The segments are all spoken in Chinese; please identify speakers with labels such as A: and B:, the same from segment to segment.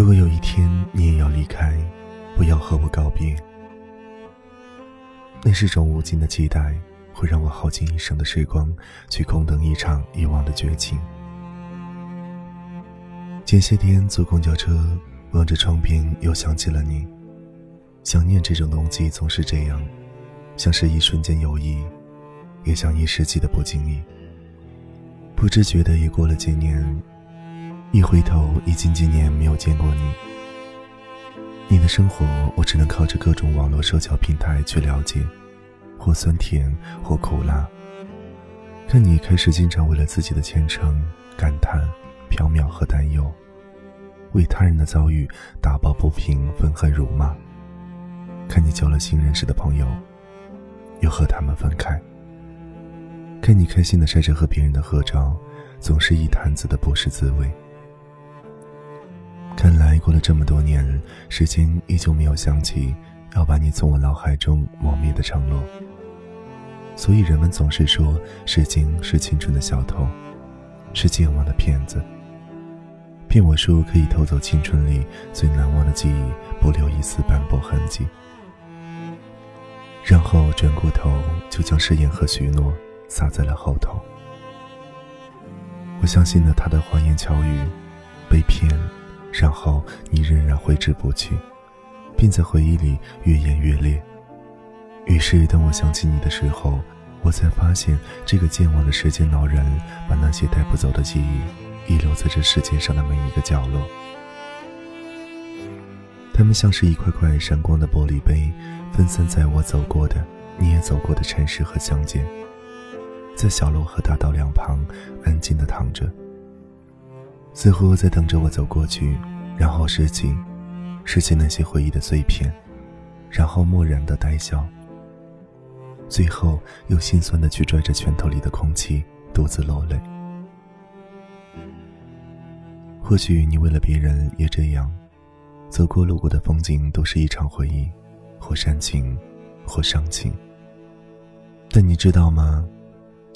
A: 如果有一天你也要离开，不要和我告别。那是种无尽的期待，会让我耗尽一生的时光，去空等一场遗忘的绝情。前些天坐公交车，望着窗边，又想起了你。想念这种东西总是这样，像是一瞬间有意，也像一世纪的不经意。不知觉的也过了几年。一回头，已经几年没有见过你。你的生活，我只能靠着各种网络社交平台去了解，或酸甜，或苦辣。看你开始经常为了自己的前程感叹、飘渺和担忧，为他人的遭遇打抱不平、愤恨辱骂。看你交了新认识的朋友，又和他们分开。看你开心的晒着和别人的合照，总是一坛子的不是滋味。看来过了这么多年，时间依旧没有想起要把你从我脑海中磨灭的承诺。所以人们总是说，时间是青春的小偷，是健忘的骗子，骗我说可以偷走青春里最难忘的记忆，不留一丝斑驳痕迹，然后转过头就将誓言和许诺撒在了后头。我相信了他的花言巧语，被骗。然后你仍然挥之不去，并在回忆里越演越烈。于是，当我想起你的时候，我才发现，这个健忘的时间老人，把那些带不走的记忆，遗留在这世界上的每一个角落。他们像是一块块闪光的玻璃杯，分散在我走过的、你也走过的城市和乡间，在小路和大道两旁，安静地躺着。似乎在等着我走过去，然后拾起，拾起那些回忆的碎片，然后漠然的呆笑。最后又心酸的去拽着拳头里的空气，独自落泪。或许你为了别人也这样，走过路过的风景都是一场回忆，或煽情，或伤情。但你知道吗？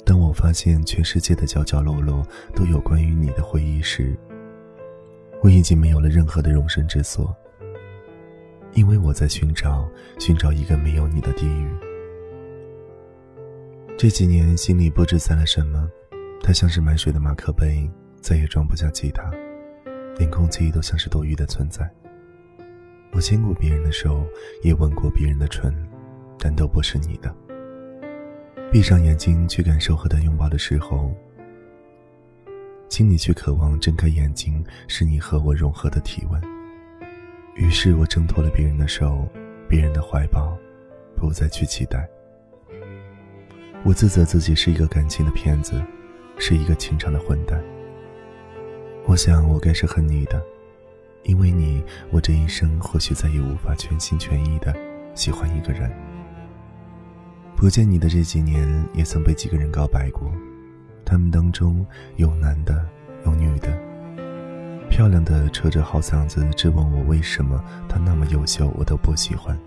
A: 当我发现全世界的角角落落都有关于你的回忆时，我已经没有了任何的容身之所。因为我在寻找，寻找一个没有你的地狱。这几年心里不知塞了什么，它像是满水的马克杯，再也装不下其他，连空气都像是多余的存在。我牵过别人的手，也吻过别人的唇，但都不是你的。闭上眼睛去感受和他拥抱的时候，请你去渴望睁开眼睛，是你和我融合的体温。于是我挣脱了别人的手，别人的怀抱，不再去期待。我自责自己是一个感情的骗子，是一个情场的混蛋。我想我该是恨你的，因为你，我这一生或许再也无法全心全意的喜欢一个人。不见你的这几年，也曾被几个人告白过，他们当中有男的，有女的。漂亮的扯着好嗓子质问我为什么她那么优秀，我都不喜欢。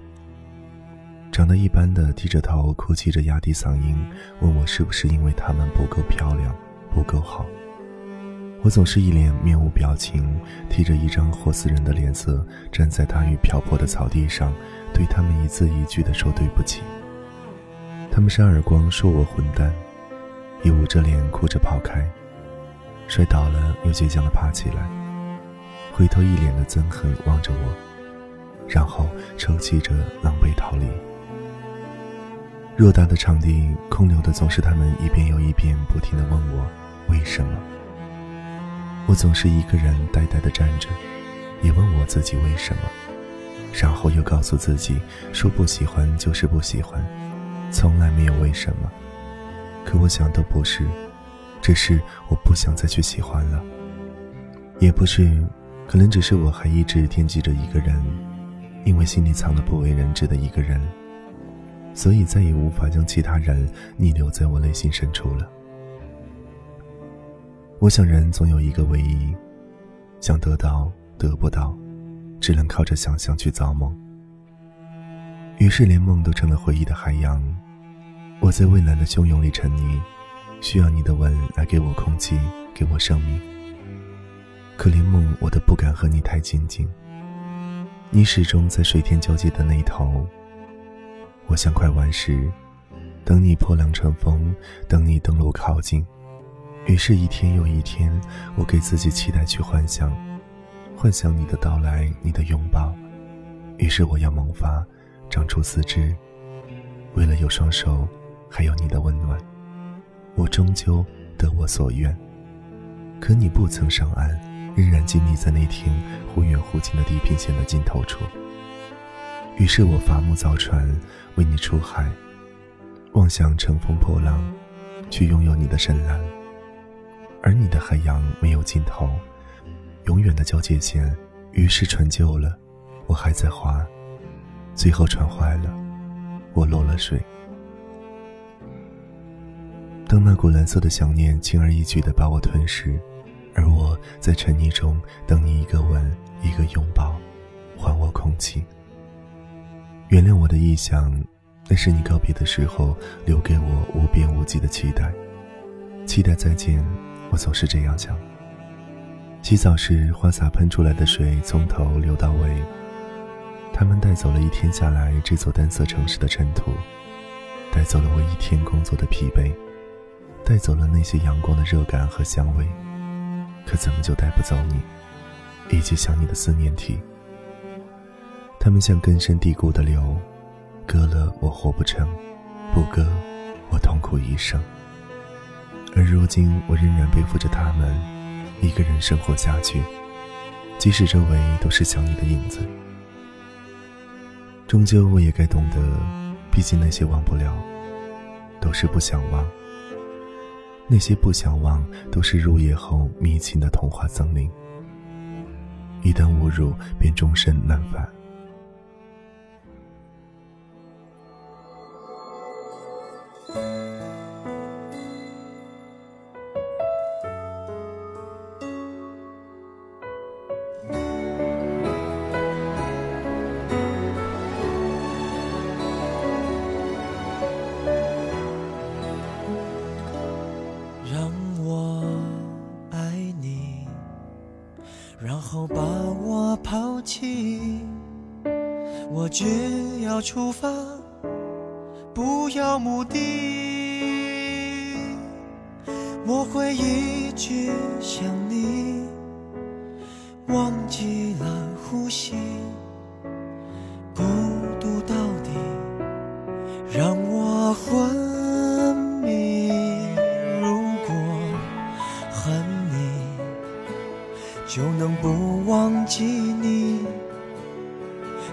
A: 长得一般的低着头哭泣着压低嗓音问我是不是因为他们不够漂亮，不够好。我总是一脸面无表情，提着一张活死人的脸色，站在大雨瓢泼的草地上，对他们一字一句地说对不起。他们扇耳光，说我混蛋，也捂着脸哭着跑开，摔倒了又倔强地爬起来，回头一脸的憎恨望着我，然后抽泣着狼狈逃离。偌大的场地，空留的总是他们一遍又一遍不停地问我为什么。我总是一个人呆呆地站着，也问我自己为什么，然后又告诉自己说不喜欢就是不喜欢。从来没有为什么，可我想都不是，只是我不想再去喜欢了。也不是，可能只是我还一直惦记着一个人，因为心里藏了不为人知的一个人，所以再也无法将其他人逆流在我内心深处了。我想，人总有一个唯一，想得到得不到，只能靠着想象去造梦。于是，连梦都成了回忆的海洋。我在蔚蓝的汹涌里沉溺，需要你的吻来给我空气，给我生命。可怜梦，我都不敢和你太亲近。你始终在水天交界的那一头。我想快完时，等你破浪乘风，等你登陆靠近。于是，一天又一天，我给自己期待去幻想，幻想你的到来，你的拥抱。于是，我要萌发，长出四肢，为了有双手，还有你的温暖。我终究得我所愿。可你不曾上岸。仍然静立在那天忽远忽近的地平线的尽头处。于是我伐木造船，为你出海，妄想乘风破浪，去拥有你的深蓝。而你的海洋没有尽头，永远的交界线。于是船旧了，我还在划，最后船坏了，我落了水。当那股蓝色的想念轻而易举地把我吞噬。而我在沉溺中等你一个吻，一个拥抱，还我空气。原谅我的臆想，那是你告别的时候留给我无边无际的期待。期待再见，我总是这样想。洗澡时花洒喷出来的水从头流到尾，他们带走了一天下来这座单色城市的尘土，带走了我一天工作的疲惫，带走了那些阳光的热感和香味。可怎么就带不走你，以及想你的思念体？他们像根深蒂固的流，割了我活不成，不割我痛苦一生。而如今我仍然背负着他们，一个人生活下去，即使周围都是想你的影子。终究我也该懂得，毕竟那些忘不了，都是不想忘。那些不想忘，都是入夜后迷情的童话森林。一旦误入，便终身难返。
B: 我只要出发，不要目的。我会一直想你，忘记了呼吸，孤独到底让我昏迷。如果恨你，就能不忘记你。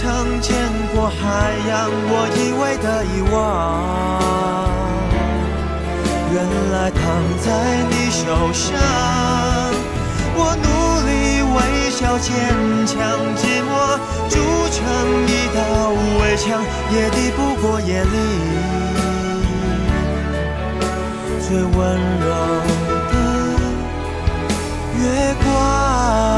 B: 曾见过海洋，我以为的遗忘，原来躺在你手上。我努力微笑坚强，寂寞筑成一道围墙，也抵不过夜里最温柔的月光。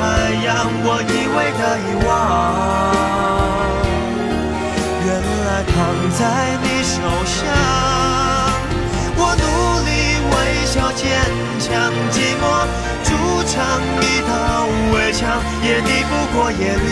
B: 海洋。我以为的遗忘，原来躺在你手上。我努力微笑坚强，寂寞筑成一道围墙，也抵不过夜里